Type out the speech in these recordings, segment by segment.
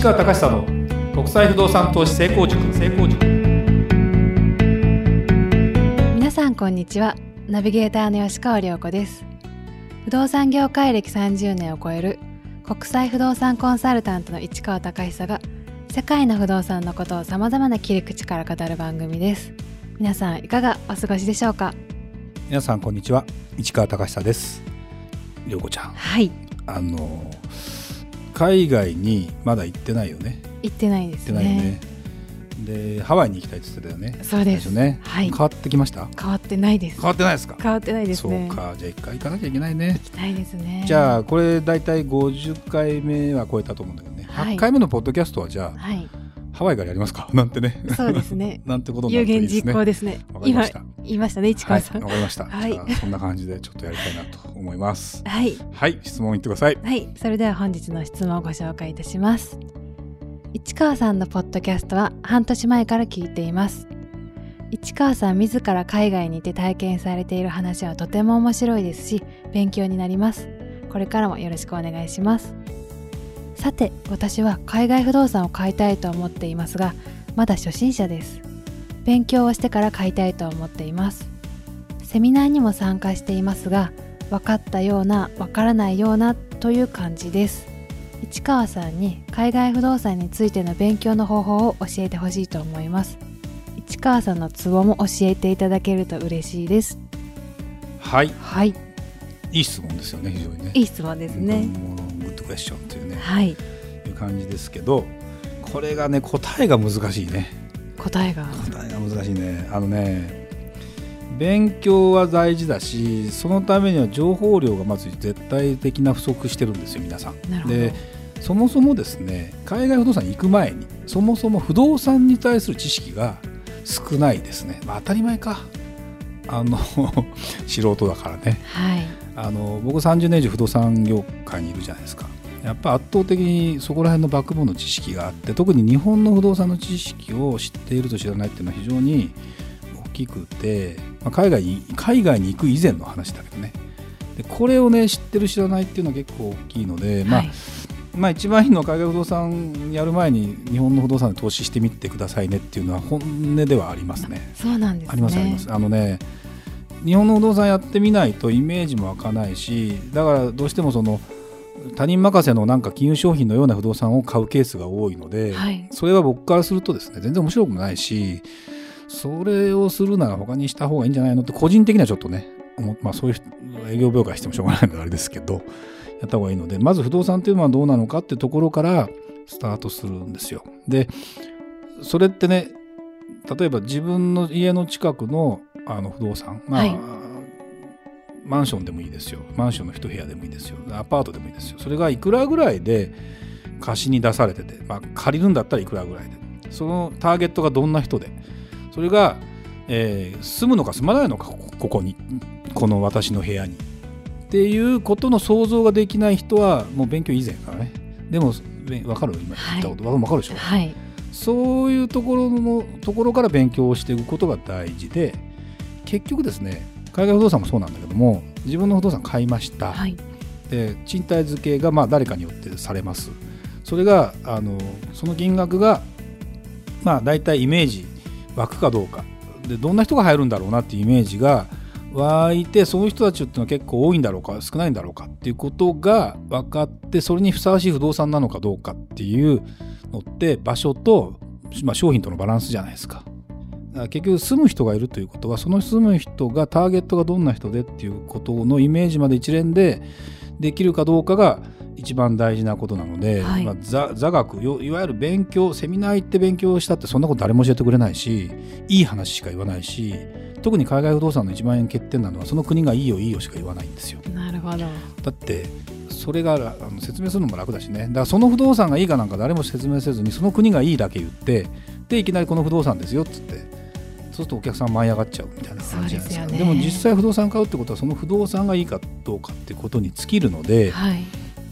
市川隆久の国際不動産投資成功塾。成功塾。皆さんこんにちは。ナビゲーターの吉川良子です。不動産業界歴30年を超える国際不動産コンサルタントの市川隆久が世界の不動産のことをさまざまな切り口から語る番組です。皆さんいかがお過ごしでしょうか？皆さんこんにちは。市川隆久です。良子ちゃん。はい。あの海外にまだ行ってないよね。行ってないですね。ね。でハワイに行きたいって言ってたよね。そうです。ね、はい。変わってきました？変わってないです。変わってないですか？変わってないですね。そうか。じゃあ一回行かなきゃいけないね。行きたいですね。じゃあこれ大体50回目は超えたと思うんだけどね、はい。8回目のポッドキャストはじゃあはい。ハワイからやりますか？なんてね。そうですね。なんてことにな有言るといいですね。実行ですね。今わかりました言いましたね市はい川さんわかりました、はいそんな感じでちょっとやりたいなと思いますはいはい質問言ってくださいはい、それでは本日の質問をご紹介いたします。市川さんのポッドキャストは半年前から聞いています。市川さん自ら海外にいて体験されている話はとても面白いですし、勉強になります。これからもよろしくお願いします。さて、私は海外不動産を買いたいと思っていますが、まだ初心者です。勉強をしてから買いたいと思っています。セミナーにも参加していますが、分かったような分からないようなという感じです。市川さんに海外不動産についての勉強の方法を教えてほしいと思います。市川さんのツボも教えていただけると嬉しいです。はい。はい。いい質問ですよね非常にね。いい質問ですね。グッドクエスチョンというね。はい。いう感じですけどこれがね答えが難しいね。答えが。答えが難しいね。あのね勉強は大事だしそのためには情報量がまず絶対的な不足してるんですよ皆さん。でそもそもですね海外不動産に行く前にそもそも不動産に対する知識が少ないですね、まあ、当たり前か。あの 素人だからね。はい。あの僕30年以上不動産業界にいるじゃないですかやっぱ圧倒的にそこら辺のバックボーンの知識があって特に日本の不動産の知識を知っていると知らないっていうのは非常に大きくて、まあ、海外に海外に行く以前の話だけどねでこれをね知ってる知らないっていうのは結構大きいので、まあはいまあ、一番いいのは海外不動産やる前に日本の不動産で投資してみてくださいねっていうのは本音ではありますね。そうなんですねありますあります。あのね日本の不動産やってみないとイメージも湧かないしだからどうしてもその他人任せのなんか金融商品のような不動産を買うケースが多いので、はいそれは僕からするとですね全然面白くもないしそれをするなら他にした方がいいんじゃないのって個人的にはちょっとね思まあそういう営業業界してもしょうがないのであれですけどやった方がいいのでまず不動産っていうのはどうなのかってところからスタートするんですよ。でそれってね例えば自分の家の近くのあの不動産、まあはいマンションでもいいですよ。マンションの一部屋でもいいですよ。アパートでもいいですよ。それがいくらぐらいで貸しに出されてて、まあ、借りるんだったらいくらぐらいで。そのターゲットがどんな人で。それが、えー住むのか住まないのかこここに。この私の部屋に。っていうことの想像ができない人はもう勉強以前からね。でもべ分かる？今言ったこと、わ分かるでしょ、はい。そういうところのところから勉強をしていくことが大事で結局ですね海外不動産もそうなんだけども自分の不動産買いました、はい。で賃貸付けがまあ誰かによってされます。それがあのその金額がまあ大体イメージ湧くかどうか。でどんな人が入るんだろうなっていうイメージが湧いてその人たちっていうのは結構多いんだろうか少ないんだろうかっていうことが分かってそれにふさわしい不動産なのかどうかっていうのって場所と、まあ、商品とのバランスじゃないですか。結局住む人がいるということはその住む人がターゲットがどんな人でっていうことのイメージまで一連でできるかどうかが一番大事なことなので、はい。まあ、座座学よいわゆる勉強セミナー行って勉強したってそんなこと誰も教えてくれないしいい話しか言わないし特に海外不動産の一番円欠点なのはその国がいいよいいよしか言わないんですよ。なるほど。だってそれがあの説明するのも楽だしね。だからその不動産がいいかなんか誰も説明せずにその国がいいだけ言ってでいきなりこの不動産ですよっつってそうするとお客さん舞い上がっちゃうみたいな感じじゃないですかね。でも実際不動産買うってことはその不動産がいいかどうかってことに尽きるのではい。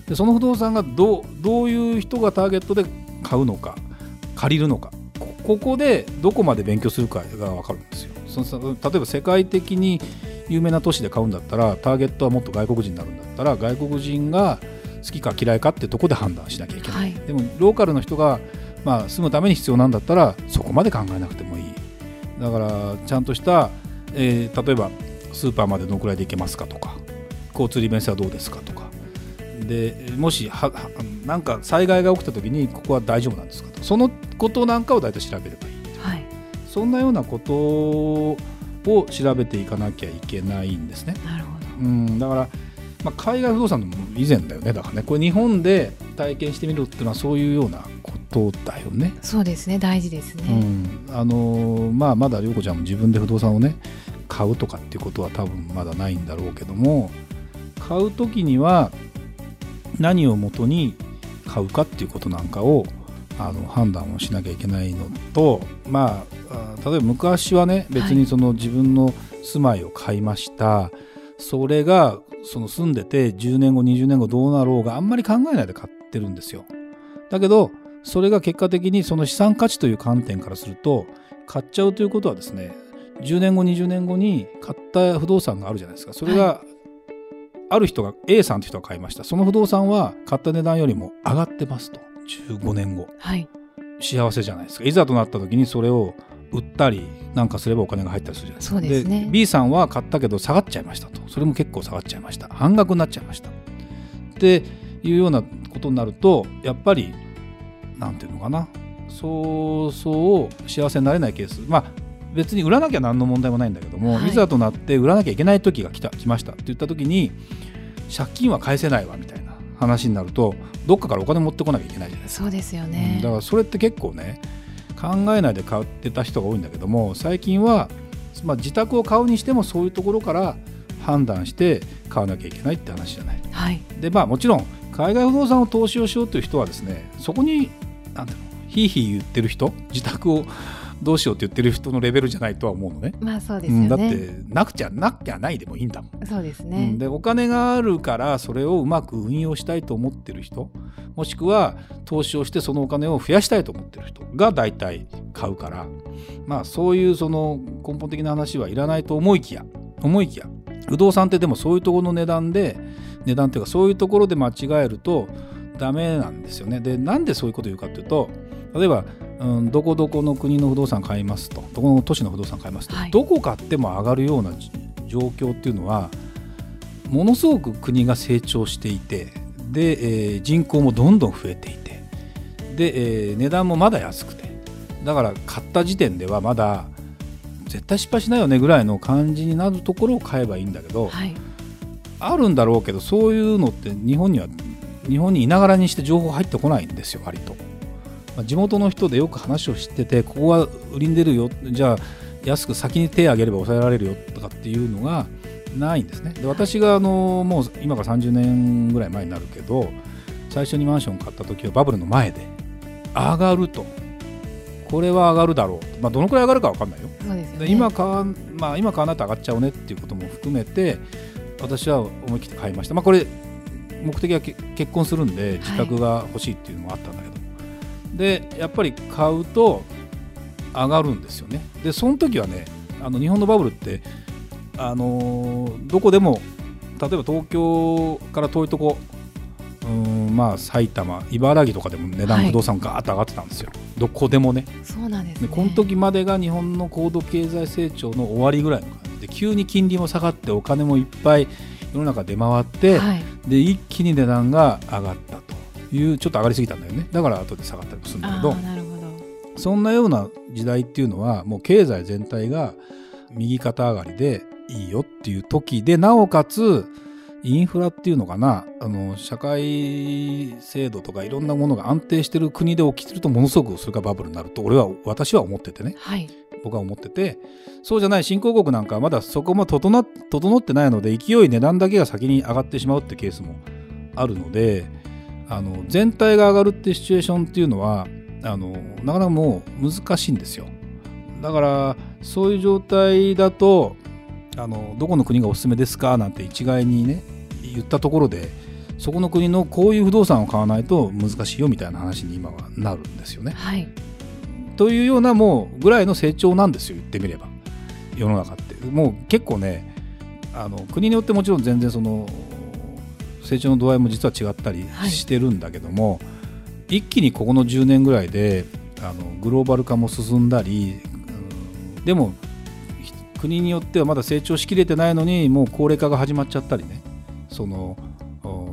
でその不動産がどうどういう人がターゲットで買うのか借りるのかこここでどこまで勉強するかが分かるんですよ。その例えば世界的に有名な都市で買うんだったらターゲットはもっと外国人になるんだったら外国人が好きか嫌いかってところで判断しなきゃいけない、はい。でもローカルの人が、まあ、住むために必要なんだったらそこまで考えなくてもいいだからちゃんとした、えー例えばスーパーまでどのくらいで行けますかとか交通利便性はどうですかとか。でもしははなんか災害が起きた時にここは大丈夫なんですかと。そのことなんかを大体調べればいい。はい。そんなようなことを調べていかなきゃいけないんですね。なるほど。うん、だから、まあ、海外不動産の以前だよね。だからねこれ日本で体験してみるっていうのはそういうようなことだよね。そうですね。大事ですうね、ん。あのーまあ、まだ涼子ちゃんも自分で不動産をね買うとかっていうことは多分まだないんだろうけども買う時には何をもとに買うかっていうことなんかをあの判断をしなきゃいけないのとまああ例えば昔はね別にその自分の住まいを買いました、それがその住んでて10年後20年後どうなろうがあんまり考えないで買ってるんですよ。だけどそれが結果的にその資産価値という観点からすると買っちゃうということはですね10年後20年後に買った不動産があるじゃないですか。それがある人が A さんという人が買いました。その不動産は買った値段よりも上がってますと。15年後。はい。幸せじゃないですか。いざとなった時にそれを売ったりなんかすればお金が入ったりするじゃないですか。そうですね。B さんは買ったけど下がっちゃいましたと。それも結構下がっちゃいました。半額になっちゃいました。っていうようなことになるとやっぱりなんていうのかな。そうそう幸せになれないケース。まあ別に売らなきゃ何の問題もないんだけども、はい。い、ざとなって売らなきゃいけない時が来た来ましたって言った時に借金は返せないわみたいな話になるとどっかからお金持ってこなきゃいけないじゃないですか。そうですようんねだからそれって結構ね考えないで買ってた人が多いんだけども最近は、まあ、自宅を買うにしてもそういうところから判断して買わなきゃいけないって話じゃない。はい。でまあもちろん海外不動産を投資をしようという人はですねそこになんていうの？ひいひい言ってる人？自宅をどうしようって言ってる人のレベルじゃないとは思うのね。まあそうですよね、うんだってなくちゃなきゃないでもいいんだもん。そうですうねん、でお金があるからそれをうまく運用したいと思ってる人もしくは投資をしてそのお金を増やしたいと思ってる人が大体買うからまあそういうその根本的な話はいらないと思いきや思いきや不動産ってでもそういうところの値段で値段っていうかそういうところで間違えるとダメなんですよね。でなんでそういうことを言うかっていうと例えば、うん、どこどこの国の不動産買いますとどこの都市の不動産買いますと、はいどこ買っても上がるようなじ状況っていうのはものすごく国が成長していてで、えー人口もどんどん増えていてで、えー値段もまだ安くてだから買った時点ではまだ絶対失敗しないよねぐらいの感じになるところを買えばいいんだけど、はいあるんだろうけどそういうのって日本には日本にいながらにして情報入ってこないんですよ割と、まあ地元の人でよく話を知っててここは売りに出るよじゃあ安く先に手を挙げれば抑えられるよとかっていうのがないんですね。で私があのもう今から30年ぐらい前になるけど最初にマンション買った時はバブルの前で上がると。これは上がるだろう、まあ、どのくらい上がるか分かんないよ。でね。で今買わ,、まあ、今買わないと上がっちゃうねっていうことも含めて私は思い切って買いました、まあ、これ目的はけ結婚するんで自宅が欲しいっていうのもあったんだけど、でやっぱり買うと上がるんですよね。でその時はねあの日本のバブルってあのーどこでも例えば東京から遠いとこうーんまあ埼玉茨城とかでも値段はい。不動産ガーッと上がってたんですよ、どこでもね。そうなんですね。でこの時までが日本の高度経済成長の終わりぐらいの感じで急に金利も下がってお金もいっぱい世の中出回って、はい。で一気に値段が上がったというちょっと上がりすぎたんだよね。だから後で下がったりもするんだけあどあなるほど。そんなような時代っていうのはもう経済全体が右肩上がりでいいよっていう時でなおかつインフラっていうのかな？あの社会制度とかいろんなものが安定してる国で起きてるとものすごくそれがバブルになると俺は私は思っててね。はい。僕は思ってて。そうじゃない新興国なんかはまだそこも整っ整ってないので勢い値段だけが先に上がってしまうってケースもあるのであの全体が上がるってシチュエーションっていうのはあのなかなかもう難しいんですよ。だからそういう状態だとあのどこの国がおすすめですかなんて一概にね言ったところでそこの国のこういう不動産を買わないと難しいよみたいな話に今はなるんですよね。はい。というようなもうぐらいの成長なんですよ言ってみれば。世の中って。もう結構ねあの国によってもちろん全然その成長の度合いも実は違ったりしてるんだけども、はい、一気にここの10年ぐらいであのグローバル化も進んだり、うん、でも国によってはまだ成長しきれてないのにもう高齢化が始まっちゃったりねその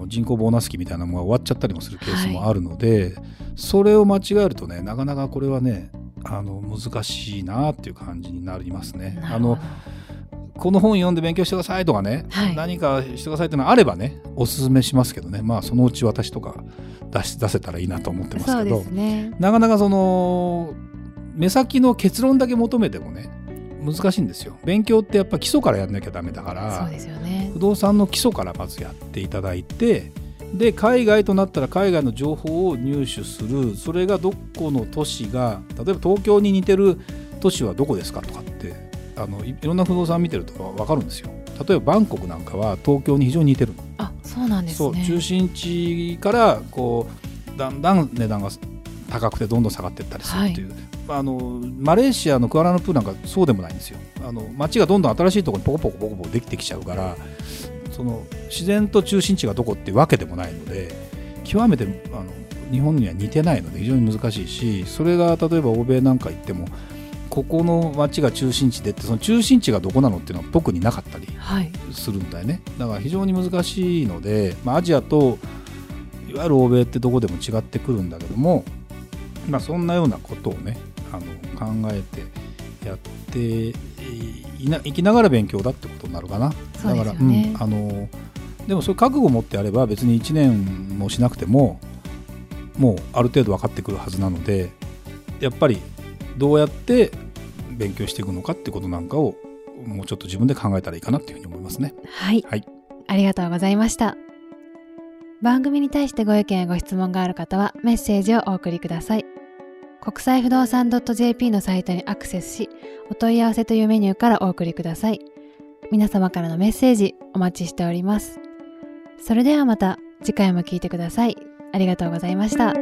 人口ボーナス期みたいなものが終わっちゃったりもするケースもあるので、はい、それを間違えるとねなかなかこれはねあの難しいなっていう感じになりますね。あのこの本読んで勉強してくださいとかね、はい、何かしてくださいっていうのがあればねおすすめしますけどね。まあそのうち私とか出し出せたらいいなと思ってますけど、ね、なかなかその目先の結論だけ求めてもね難しいんですよ。勉強ってやっぱ基礎からやんなきゃダメだから。そうですよ、ね、不動産の基礎からまずやっていただいてで海外となったら海外の情報を入手する。それがどこの都市が例えば東京に似てる都市はどこですかとかってあのいろんな不動産見てると分かるんですよ。例えばバンコクなんかは東京に非常に似てる。あそうなんですね。中心地からこうだんだん値段が高くてどんどん下がっていったりするっていう、はいあのマレーシアのクアラルンプーなんかそうでもないんですよ。あの街がどんどん新しいところにポコポコポコポコできてきちゃうからその自然と中心地がどこっていうわけでもないので極めてあの日本には似てないので非常に難しいしそれが例えば欧米なんか行ってもここの街が中心地でってその中心地がどこなのっていうのは特になかったりするんだよね、はい、だから非常に難しいので、まあ、アジアといわゆる欧米ってどこでも違ってくるんだけども、まあ、そんなようなことをねあの考えてやっていな生きながら勉強だってことになるかな。だから、うん、あのでもそういう覚悟を持ってやれば別に1年もしなくてももうある程度分かってくるはずなのでやっぱりどうやって勉強していくのかってことなんかをもうちょっと自分で考えたらいいかなっていうふうに思いますね。はい、はい、ありがとうございました。番組に対してご意見やご質問がある方はメッセージをお送りください。国際不動産 .jp のサイトにアクセスし、お問い合わせというメニューからお送りください。皆様からのメッセージお待ちしております。それではまた次回も聞いてください。ありがとうございました。